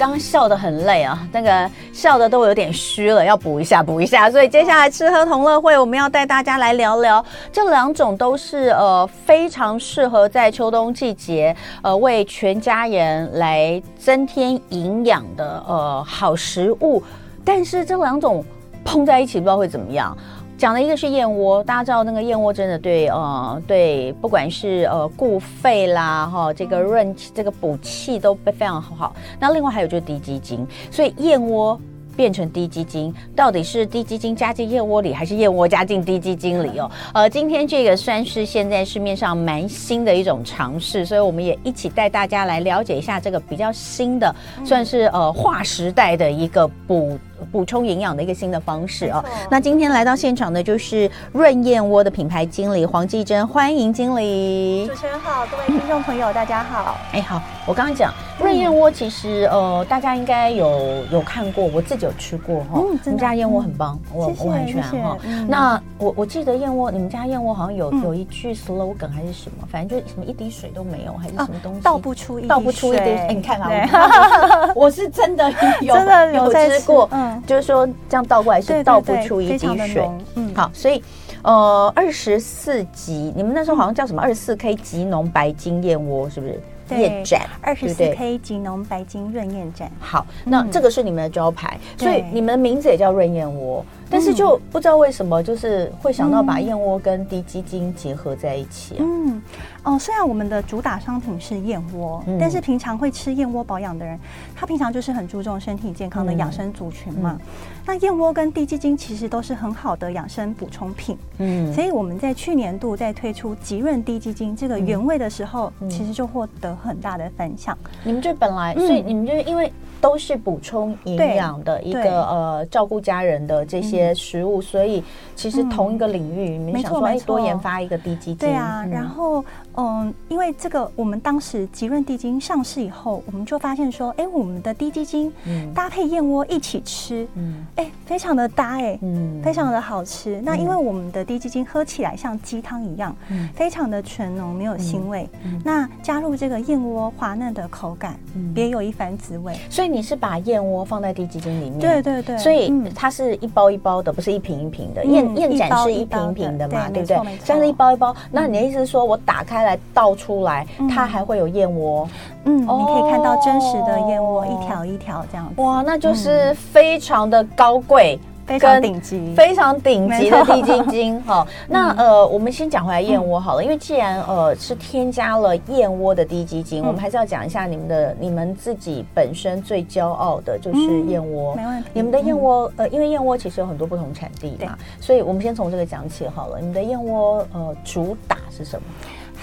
刚刚笑得很累啊，那个笑得都有点虚了，要补一下，补一下。所以接下来吃喝同乐会，我们要带大家来聊聊这两种都是呃非常适合在秋冬季节呃为全家人来增添营养的呃好食物，但是这两种碰在一起不知道会怎么样。讲的一个是燕窝，大家知道那个燕窝真的对呃对，不管是呃固肺啦哈，这个润这个补气都非常好。那另外还有就是低基精，所以燕窝变成低基精，到底是低基精加进燕窝里，还是燕窝加进低基精里哦？呃，今天这个算是现在市面上蛮新的一种尝试，所以我们也一起带大家来了解一下这个比较新的，算是呃划时代的一个补。补充营养的一个新的方式哦。那今天来到现场的就是润燕窝的品牌经理黄继珍，欢迎经理。主持人好，各位听众朋友大家好。哎，好，我刚刚讲润燕窝，其实呃，大家应该有有看过，我自己有吃过哈。嗯，你们家燕窝很棒，我我很喜欢哈。那我我记得燕窝，你们家燕窝好像有有一句 slogan 还是什么，反正就是什么一滴水都没有，还是什么东西，倒不出一倒不出一滴。哎，你看啊，我是真的有 真的有吃过，嗯。就是说，这样倒过来是倒不出一滴水。嗯，好，所以，呃，二十四级，你们那时候好像叫什么？二十四 K 极浓白金燕窝是不是？燕盏，二十四 K 极浓白金润燕盏。好，那这个是你们的招牌，所以你们的名字也叫润燕窝。但是就不知道为什么，就是会想到把燕窝跟低基金结合在一起啊。嗯，哦，虽然我们的主打商品是燕窝，嗯、但是平常会吃燕窝保养的人，他平常就是很注重身体健康的养生族群嘛。那燕窝跟低基金其实都是很好的养生补充品。嗯，所以我们在去年度在推出极润低基金这个原味的时候，嗯、其实就获得很大的反响。你们这本来，所以你们就是因为。都是补充营养的一个呃，照顾家人的这些食物，所以其实同一个领域，你们想说哎，多研发一个低基金。对啊，然后嗯，因为这个我们当时吉润滴鸡精上市以后，我们就发现说，哎，我们的低鸡精搭配燕窝一起吃，嗯，哎，非常的搭哎，嗯，非常的好吃。那因为我们的低鸡精喝起来像鸡汤一样，非常的醇浓，没有腥味。那加入这个燕窝滑嫩的口感，别有一番滋味。所以。你是把燕窝放在低鸡精里面，对对对，所以它是一包一包的，不是一瓶一瓶的。燕燕盏是一瓶一瓶的嘛，对不对？像是一包一包。那你的意思是说我打开来倒出来，它还会有燕窝？嗯，你可以看到真实的燕窝，一条一条这样子。哇，那就是非常的高贵。非常顶级，非常顶级的滴鸡精哈。那呃，我们先讲回来燕窝好了，因为既然呃是添加了燕窝的低基精，我们还是要讲一下你们的你们自己本身最骄傲的就是燕窝。没问题。你们的燕窝呃，因为燕窝其实有很多不同产地嘛，所以我们先从这个讲起好了。你们的燕窝呃主打是什么？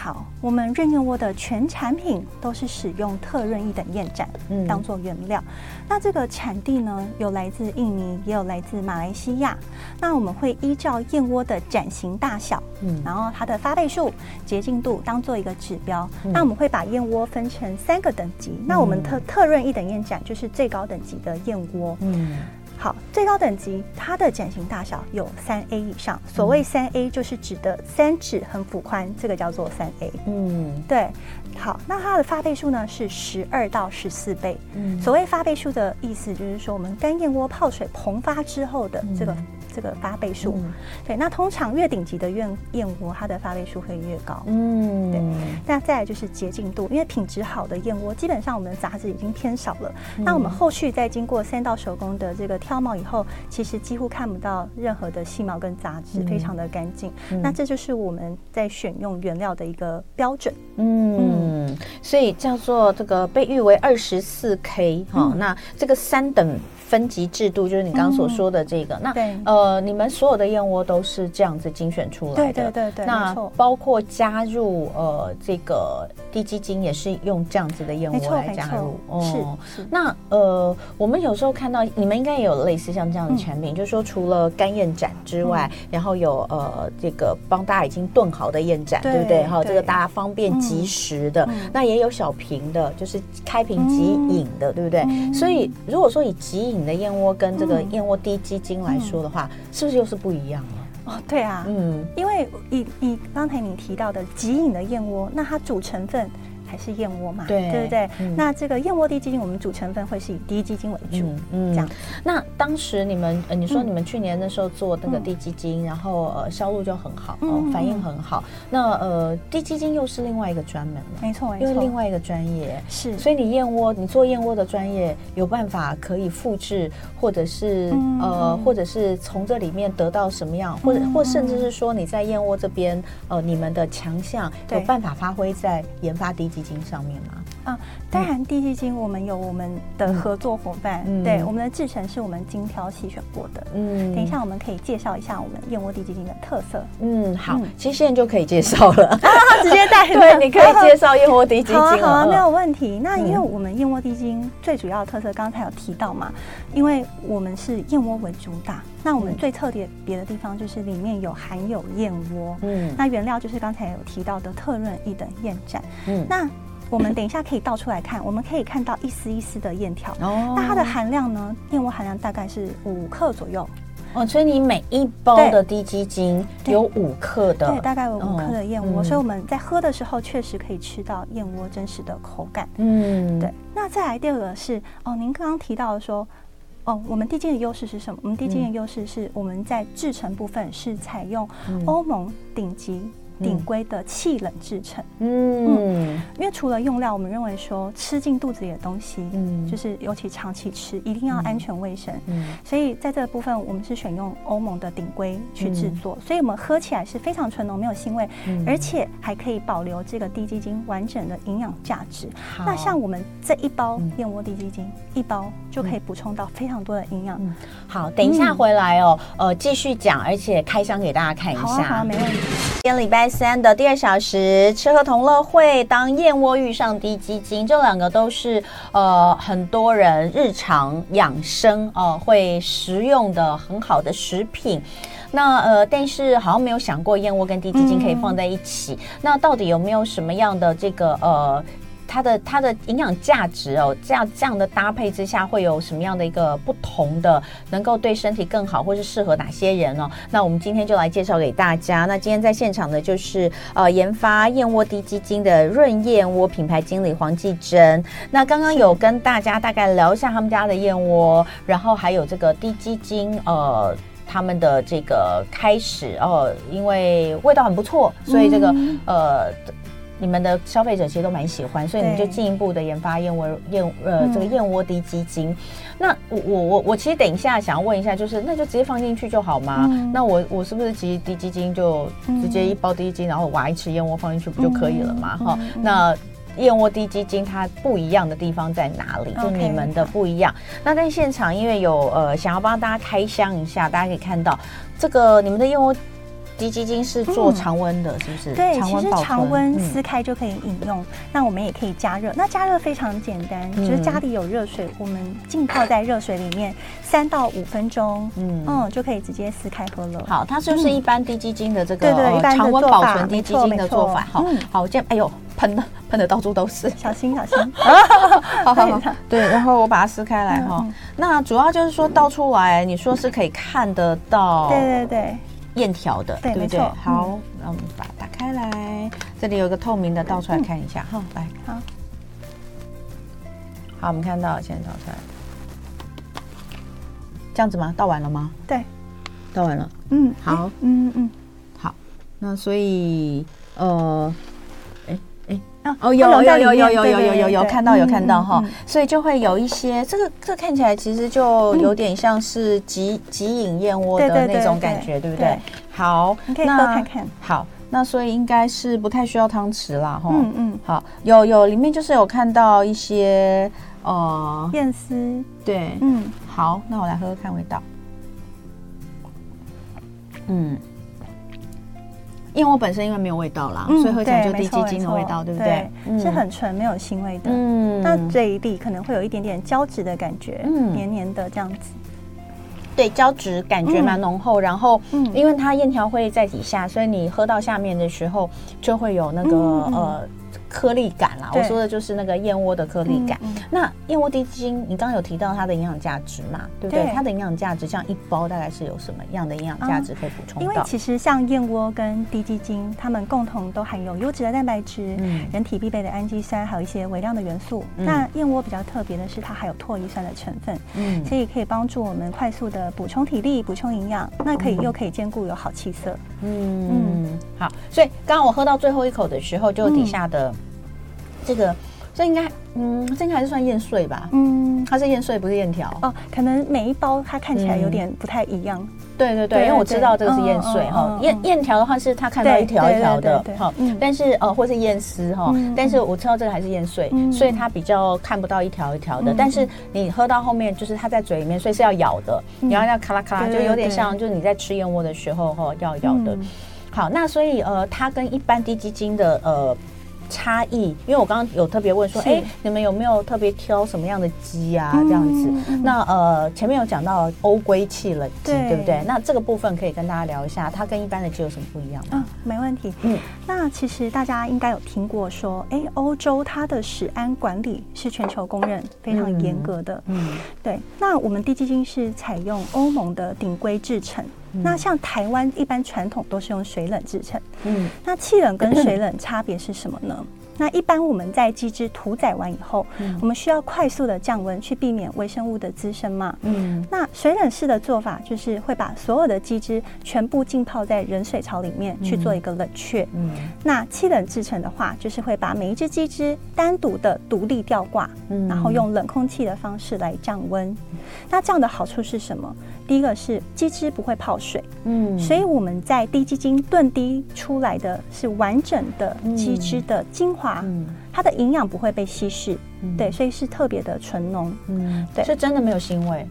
好，我们润燕窝的全产品都是使用特润一等燕盏，嗯，当做原料。那这个产地呢，有来自印尼，也有来自马来西亚。那我们会依照燕窝的盏型大小，嗯，然后它的发倍数、洁净度当做一个指标。嗯、那我们会把燕窝分成三个等级。嗯、那我们特特润一等燕盏就是最高等级的燕窝，嗯。好，最高等级它的茧型大小有三 A 以上。所谓三 A 就是指的三指横幅宽，这个叫做三 A。嗯，对。好，那它的发倍数呢是十二到十四倍。嗯，所谓发倍数的意思就是说，我们干燕窝泡水膨发之后的这个。这个发倍数，嗯、对，那通常越顶级的燕燕窝，它的发倍数会越高。嗯，对。那再来就是洁净度，因为品质好的燕窝，基本上我们的杂质已经偏少了。嗯、那我们后续再经过三道手工的这个挑毛以后，其实几乎看不到任何的细毛跟杂质，嗯、非常的干净。嗯、那这就是我们在选用原料的一个标准。嗯，嗯，所以叫做这个被誉为二十四 K 哈。那这个三等。分级制度就是你刚刚所说的这个，嗯、那对。呃，你们所有的燕窝都是这样子精选出来的，对对对对，那包括加入呃这个低基金也是用这样子的燕窝来加入，哦，是。是。那呃，我们有时候看到你们应该也有类似像这样的产品，嗯、就是说除了干燕盏之外，嗯、然后有呃这个帮大家已经炖好的燕盏，对，对不对？哈，这个大家方便即时的，嗯、那也有小瓶的，就是开瓶即饮的，嗯、对不对？嗯、所以如果说以即饮你的燕窝跟这个燕窝低基金来说的话，嗯、是不是又是不一样了？哦，对啊，嗯，因为以以刚才你提到的极饮的燕窝，那它主成分还是燕窝嘛？对，对不对？嗯、那这个燕窝低基金，我们主成分会是以低基金为主，嗯，这样。那当时你们，呃，你说你们去年那时候做那个低基金，嗯、然后呃销路就很好，哦、呃，反应很好。那呃低基金又是另外一个专门的，没错，没错，又是另外一个专业。是，所以你燕窝，你做燕窝的专业有办法可以复制，或者是、嗯、呃，或者是从这里面得到什么样，或者或甚至是说你在燕窝这边，呃，你们的强项有办法发挥在研发滴基金上面吗？啊，当然，地基金我们有我们的合作伙伴，嗯、对，我们的制程是我们精挑细选过的。嗯，等一下我们可以介绍一下我们燕窝地基金的特色。嗯，好，嗯、其实现在就可以介绍了，啊、直接带。对，你可以介绍燕窝地基金。好，好啊，没有问题。那因为我们燕窝地基金最主要的特色，刚才有提到嘛，因为我们是燕窝为主打，那我们最特别别的地方就是里面有含有燕窝。嗯，那原料就是刚才有提到的特润一等燕盏。嗯，那。我们等一下可以倒出来看，我们可以看到一丝一丝的燕条。哦，那它的含量呢？燕窝含量大概是五克左右。哦，所以你每一包的低基精有五克的，对，大概有五克的燕窝。哦嗯、所以我们在喝的时候确实可以吃到燕窝真实的口感。嗯，对。那再来第二个是哦，您刚刚提到的说，哦，我们低筋的优势是什么？我们低筋的优势是我们在制成部分是采用欧盟顶级。顶规的气冷制成，嗯，因为除了用料，我们认为说吃进肚子里的东西，嗯，就是尤其长期吃，一定要安全卫生，嗯，所以在这个部分，我们是选用欧盟的顶规去制作，所以我们喝起来是非常纯浓，没有腥味，而且还可以保留这个低基金完整的营养价值。那像我们这一包燕窝低基金，一包就可以补充到非常多的营养。好，等一下回来哦，呃，继续讲，而且开箱给大家看一下。好啊，好啊，没问题。今天礼拜三的第二小时，吃喝同乐会。当燕窝遇上低基金，这两个都是呃很多人日常养生哦、呃、会食用的很好的食品。那呃，但是好像没有想过燕窝跟低基金可以放在一起。那到底有没有什么样的这个呃？它的它的营养价值哦，这样这样的搭配之下，会有什么样的一个不同的，能够对身体更好，或是适合哪些人哦？那我们今天就来介绍给大家。那今天在现场的就是呃研发燕窝低基金的润燕窝品牌经理黄继珍。那刚刚有跟大家大概聊一下他们家的燕窝，然后还有这个低基金呃他们的这个开始哦，因为味道很不错，所以这个、嗯、呃。你们的消费者其实都蛮喜欢，所以你们就进一步的研发燕窝燕呃这个燕窝滴鸡精。那我我我我其实等一下想要问一下，就是那就直接放进去就好吗？嗯、那我我是不是其实滴基金就直接一包滴鸡精，然后挖一匙燕窝放进去不就可以了吗？哈、嗯，那燕窝低基金它不一样的地方在哪里？就你们的不一样。那在现场因为有呃想要帮大家开箱一下，大家可以看到这个你们的燕窝。滴鸡精是做常温的，是不是？对，其实常温撕开就可以饮用。那我们也可以加热，那加热非常简单，就是家里有热水，我们浸泡在热水里面三到五分钟，嗯嗯，就可以直接撕开喝了。好，它就是一般低基金的这个常温保存低基金的做法。好，好，我这样，哎呦，喷的喷的到处都是，小心小心。好好好，对，然后我把它撕开来哈。那主要就是说倒出来，你说是可以看得到，对对对。燕条的，对，对不对？好，那我们把它打开来，这里有一个透明的，倒出来看一下。哈，来，好，好，我们看到现在倒出来，这样子吗？倒完了吗？对，倒完了。嗯，好，嗯嗯，好，那所以，呃。哦，有有有有有有有有有看到有看到哈，所以就会有一些这个这看起来其实就有点像是即即饮燕窝的那种感觉，对不对？好，你可以喝看看。好，那所以应该是不太需要汤匙啦，哈。嗯嗯。好，有有里面就是有看到一些呃燕丝，对，嗯。好，那我来喝喝看味道。嗯。燕窝本身因为没有味道啦，嗯、所以喝起来就低鸡精的味道，对，对不对？对，是很纯，没有腥味的。嗯，那这一粒可能会有一点点胶质的感觉，嗯，黏黏的这样子。对，胶质感觉蛮浓厚，嗯、然后，嗯，因为它燕条会在底下，所以你喝到下面的时候就会有那个、嗯、呃颗粒感啦。我说的就是那个燕窝的颗粒感。嗯嗯、那燕窝滴鸡精，你刚刚有提到它的营养价值嘛？对不对？对它的营养价值，像一包大概是有什么样的营养价值可以补充到？因为其实像燕窝跟滴鸡精，它们共同都含有优质的蛋白质、嗯、人体必备的氨基酸，还有一些微量的元素。嗯、那燕窝比较特别的是，它还有唾液酸的成分，嗯，所以可以帮助我们快速的补充体力、补充营养。那可以又可以兼顾有好气色。嗯嗯，好。所以刚刚我喝到最后一口的时候，就底下的这个。这应该，嗯，这应该还是算燕碎吧？嗯，它是燕碎，不是燕条哦。可能每一包它看起来有点不太一样。嗯、对对对，因为我知道这个是燕碎哈。燕燕条的话是它看到一条一条的哈，但是呃，或是燕丝哈，但是我知道这个还是燕碎，嗯、所以它比较看不到一条一条的。嗯、但是你喝到后面，就是它在嘴里面，所以是要咬的，然后要咔啦咔啦，就有点像就是你在吃燕窝的时候哈要咬的。好，那所以呃，它跟一般低基金的呃。差异，因为我刚刚有特别问说，哎是，你们有没有特别挑什么样的鸡啊？这样子，嗯、那呃，前面有讲到欧规气冷鸡，对，对不对？那这个部分可以跟大家聊一下，它跟一般的鸡有什么不一样吗？嗯，没问题。嗯，那其实大家应该有听过说，哎，欧洲它的食安管理是全球公认非常严格的。嗯，嗯对。那我们滴鸡精是采用欧盟的顶规制程。那像台湾一般传统都是用水冷制成，嗯，那气冷跟水冷差别是什么呢？那一般我们在鸡汁屠宰完以后，嗯、我们需要快速的降温去避免微生物的滋生嘛。嗯，那水冷式的做法就是会把所有的鸡汁全部浸泡在冷水槽里面去做一个冷却。嗯，那气冷制成的话，就是会把每一只鸡汁单独的独立吊挂，嗯，然后用冷空气的方式来降温。那这样的好处是什么？第一个是鸡汁不会泡水，嗯，所以我们在低鸡精炖滴出来的是完整的鸡汁的精华，嗯，它的营养不会被稀释，对，所以是特别的纯浓，嗯，对，是真的没有腥味。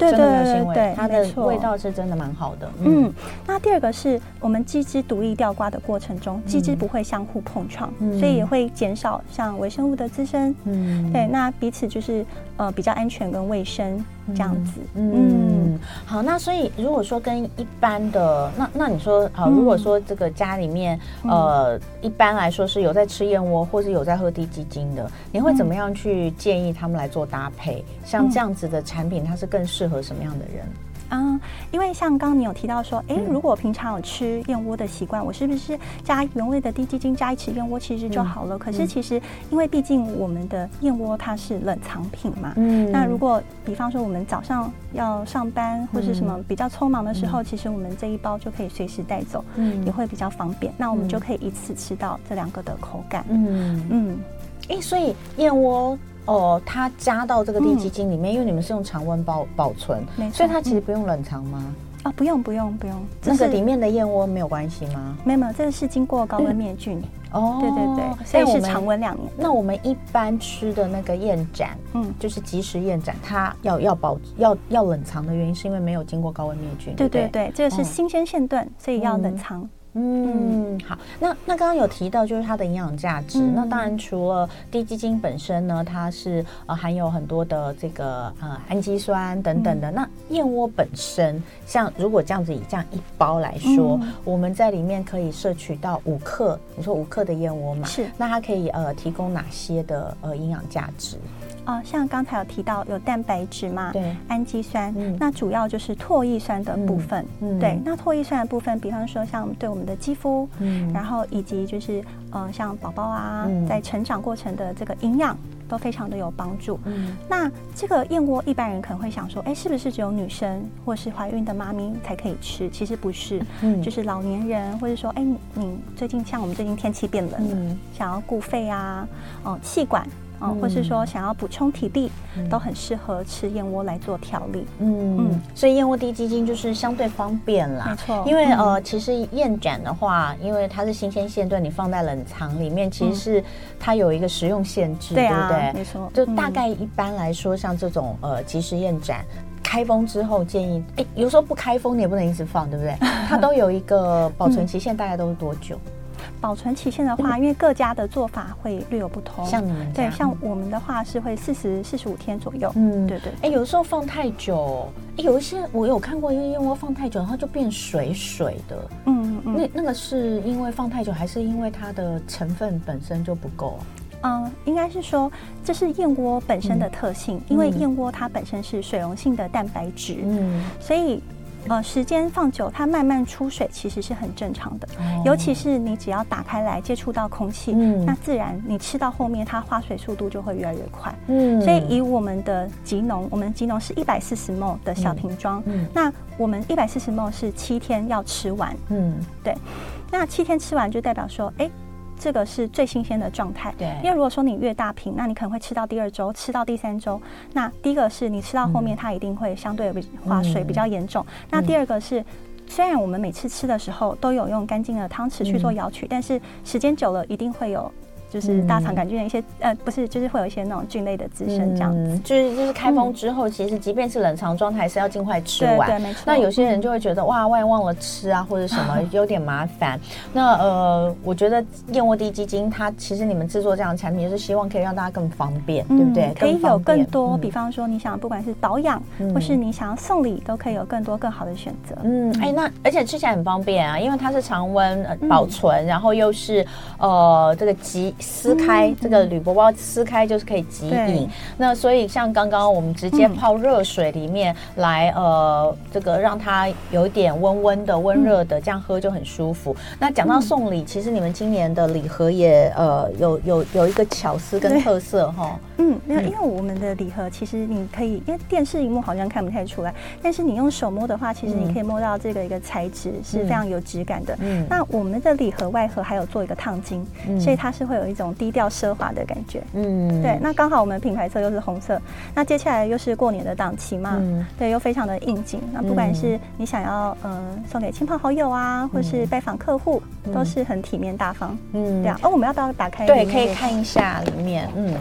对对对对，它的味道是真的蛮好的。嗯，那第二个是我们鸡汁独立吊挂的过程中，鸡汁不会相互碰撞，所以也会减少像微生物的滋生。嗯，对，那彼此就是呃比较安全跟卫生这样子。嗯，好，那所以如果说跟一般的那那你说好，如果说这个家里面呃一般来说是有在吃燕窝或是有在喝低基精的，你会怎么样去建议他们来做搭配？像这样子的产品，它是更适合和什么样的人？嗯，因为像刚刚你有提到说，哎，如果平常有吃燕窝的习惯，我是不是加原味的低鸡精加一匙燕窝其实就好了？可是其实，因为毕竟我们的燕窝它是冷藏品嘛，嗯，那如果比方说我们早上要上班或是什么比较匆忙的时候，其实我们这一包就可以随时带走，嗯，也会比较方便。那我们就可以一次吃到这两个的口感，嗯。嗯，哎，所以燕窝。哦，它加到这个地基精里面，嗯、因为你们是用常温保保存，所以它其实不用冷藏吗？啊、哦，不用不用不用，那个里面的燕窝没有关系吗？没有没有，这个是经过高温灭菌。哦，对对对，所以是常温两年。那我们一般吃的那个燕盏，嗯，就是即食燕盏，它要要保要要冷藏的原因，是因为没有经过高温灭菌。对对对，这个是新鲜现炖，所以要冷藏。嗯嗯，好，那那刚刚有提到就是它的营养价值，嗯、那当然除了低基金本身呢，它是呃含有很多的这个呃氨基酸等等的。嗯、那燕窝本身，像如果这样子以这样一包来说，嗯、我们在里面可以摄取到五克，你说五克的燕窝嘛？是，那它可以呃提供哪些的呃营养价值？哦，像刚才有提到有蛋白质嘛，对，氨基酸，嗯、那主要就是唾液酸的部分，嗯，对，那唾液酸的部分，比方说像对我们的肌肤，嗯，然后以及就是呃像宝宝啊，嗯、在成长过程的这个营养都非常的有帮助。嗯，那这个燕窝一般人可能会想说，哎，是不是只有女生或是怀孕的妈咪才可以吃？其实不是，嗯，就是老年人或者说，哎，你最近像我们最近天气变冷了，嗯、想要固肺啊，哦、呃，气管。哦，或是说想要补充体力，嗯、都很适合吃燕窝来做调理。嗯嗯，所以燕窝低基金就是相对方便啦。没错，因为、嗯、呃，其实燕盏的话，因为它是新鲜现炖，你放在冷藏里面，其实是它有一个食用限制，嗯、对不对？没错，就大概一般来说，像这种呃即食燕盏开封之后，建议哎，有时候不开封你也不能一直放，对不对？它都有一个保存期限，大概都是多久？嗯保存期限的话，因为各家的做法会略有不同。像你们对，像我们的话是会四十四十五天左右。嗯，对对。哎，有时候放太久，有一些我有看过，因为燕窝放太久，它就变水水的。嗯嗯。那那个是因为放太久，还是因为它的成分本身就不够？嗯，应该是说这是燕窝本身的特性，嗯、因为燕窝它本身是水溶性的蛋白质，嗯，所以。呃，时间放久，它慢慢出水其实是很正常的。哦、尤其是你只要打开来接触到空气，嗯、那自然你吃到后面，它化水速度就会越来越快。嗯，所以以我们的吉农，我们吉农是一百四十 ml 的小瓶装，嗯嗯、那我们一百四十 ml 是七天要吃完。嗯，对，那七天吃完就代表说，哎。这个是最新鲜的状态，对。因为如果说你越大瓶，那你可能会吃到第二周，吃到第三周。那第一个是你吃到后面，它一定会相对比化水比较严重。嗯、那第二个是，虽然我们每次吃的时候都有用干净的汤匙去做舀取，嗯、但是时间久了一定会有。就是大肠杆菌的一些呃，不是，就是会有一些那种菌类的滋生，这样子。就是就是开封之后，其实即便是冷藏状态，还是要尽快吃完。对，没错。那有些人就会觉得哇，万一忘了吃啊，或者什么 有点麻烦。那呃，我觉得燕窝低基金它其实你们制作这样的产品，就是希望可以让大家更方便，对不对？可以有更多，比方说你想不管是保养，或是你想要送礼，都可以有更多更好的选择。嗯，哎，那而且吃起来很方便啊，因为它是常温保存，然后又是呃这个急。撕开这个铝箔包，撕开就是可以即饮。那所以像刚刚我们直接泡热水里面来，嗯、呃，这个让它有一点温温的、温热的，这样喝就很舒服。嗯、那讲到送礼，其实你们今年的礼盒也呃有有有一个巧思跟特色哈。嗯，没有，因为我们的礼盒其实你可以，因为电视荧幕好像看不太出来，但是你用手摸的话，其实你可以摸到这个一个材质是非常有质感的。嗯，那我们的礼盒外盒还有做一个烫金，嗯、所以它是会有一种低调奢华的感觉。嗯，对。那刚好我们品牌色又是红色，那接下来又是过年的档期嘛，嗯、对，又非常的应景。那不管是你想要嗯、呃、送给亲朋好友啊，或是拜访客户，嗯、都是很体面大方。嗯，对啊。哦，我们要不要打开？对，可以看一下里面。嗯。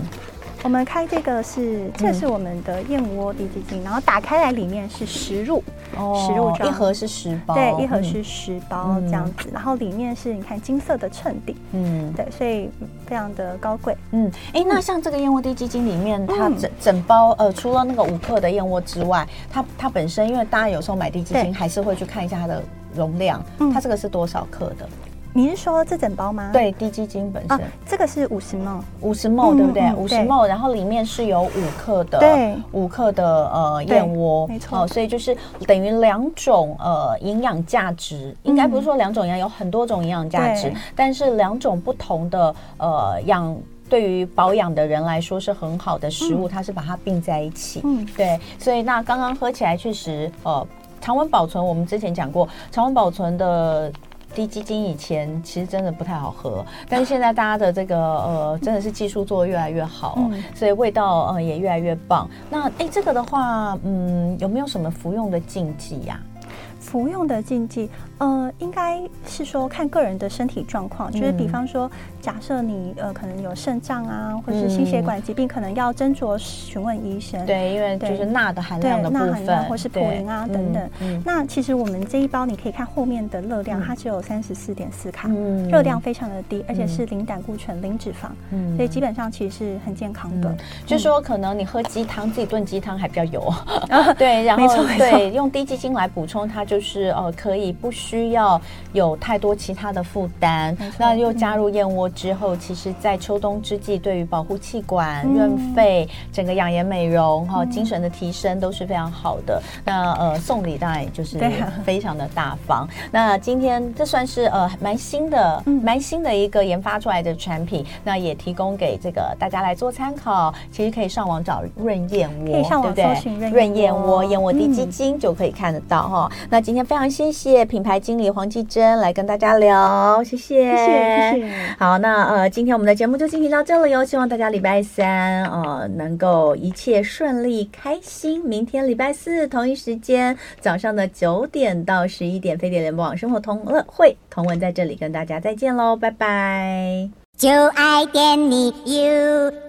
我们开这个是，这是我们的燕窝滴鸡精，然后打开来里面是十入，十入装，一盒是十包，对，一盒是十包这样子，然后里面是你看金色的衬底，嗯，对，所以非常的高贵，嗯，哎，那像这个燕窝滴鸡精里面，它整整包呃，除了那个五克的燕窝之外，它它本身，因为大家有时候买滴鸡精还是会去看一下它的容量，它这个是多少克的？你是说这整包吗？对，低基金本身，啊、这个是五十 ml，五十 ml 对不对？五十 ml，然后里面是有五克的，对，五克的呃燕窝，没错、哦，所以就是等于两种呃营养价值，应该不是说两种营养，有很多种营养价值，但是两种不同的呃养对于保养的人来说是很好的食物，嗯、它是把它并在一起，嗯，对，所以那刚刚喝起来确实呃常温保存，我们之前讲过常温保存的。滴鸡精以前其实真的不太好喝，但是现在大家的这个呃真的是技术做得越来越好，嗯、所以味道呃也越来越棒。那哎、欸，这个的话，嗯，有没有什么服用的禁忌呀、啊？服用的禁忌，呃，应该是说看个人的身体状况，就是比方说，假设你呃可能有肾脏啊，或者是心血管疾病，可能要斟酌询问医生。对，因为就是钠的含量的部分，或是普林啊等等。那其实我们这一包你可以看后面的热量，它只有三十四点四卡，热量非常的低，而且是零胆固醇、零脂肪，所以基本上其实是很健康的。就是说可能你喝鸡汤，自己炖鸡汤还比较油。对，然后对，用低鸡精来补充它。就是呃，可以不需要有太多其他的负担。那又加入燕窝之后，嗯、其实，在秋冬之际，对于保护气管、润、嗯、肺、整个养颜美容哈、嗯、精神的提升都是非常好的。那呃，送礼当然也就是非常的大方。啊、那今天这算是呃蛮新的、嗯、蛮新的一个研发出来的产品，那也提供给这个大家来做参考。其实可以上网找润燕窝，可以上网搜寻润燕窝、燕窝滴鸡精就可以看得到哈。嗯、那今天非常谢谢品牌经理黄继珍来跟大家聊，谢谢，谢谢。好，那呃，今天我们的节目就进行到这里哟，希望大家礼拜三呃能够一切顺利开心。明天礼拜四同一时间早上的九点到十一点，飞碟联播网生活同乐会同文在这里跟大家再见喽，拜拜。就爱点你 UFO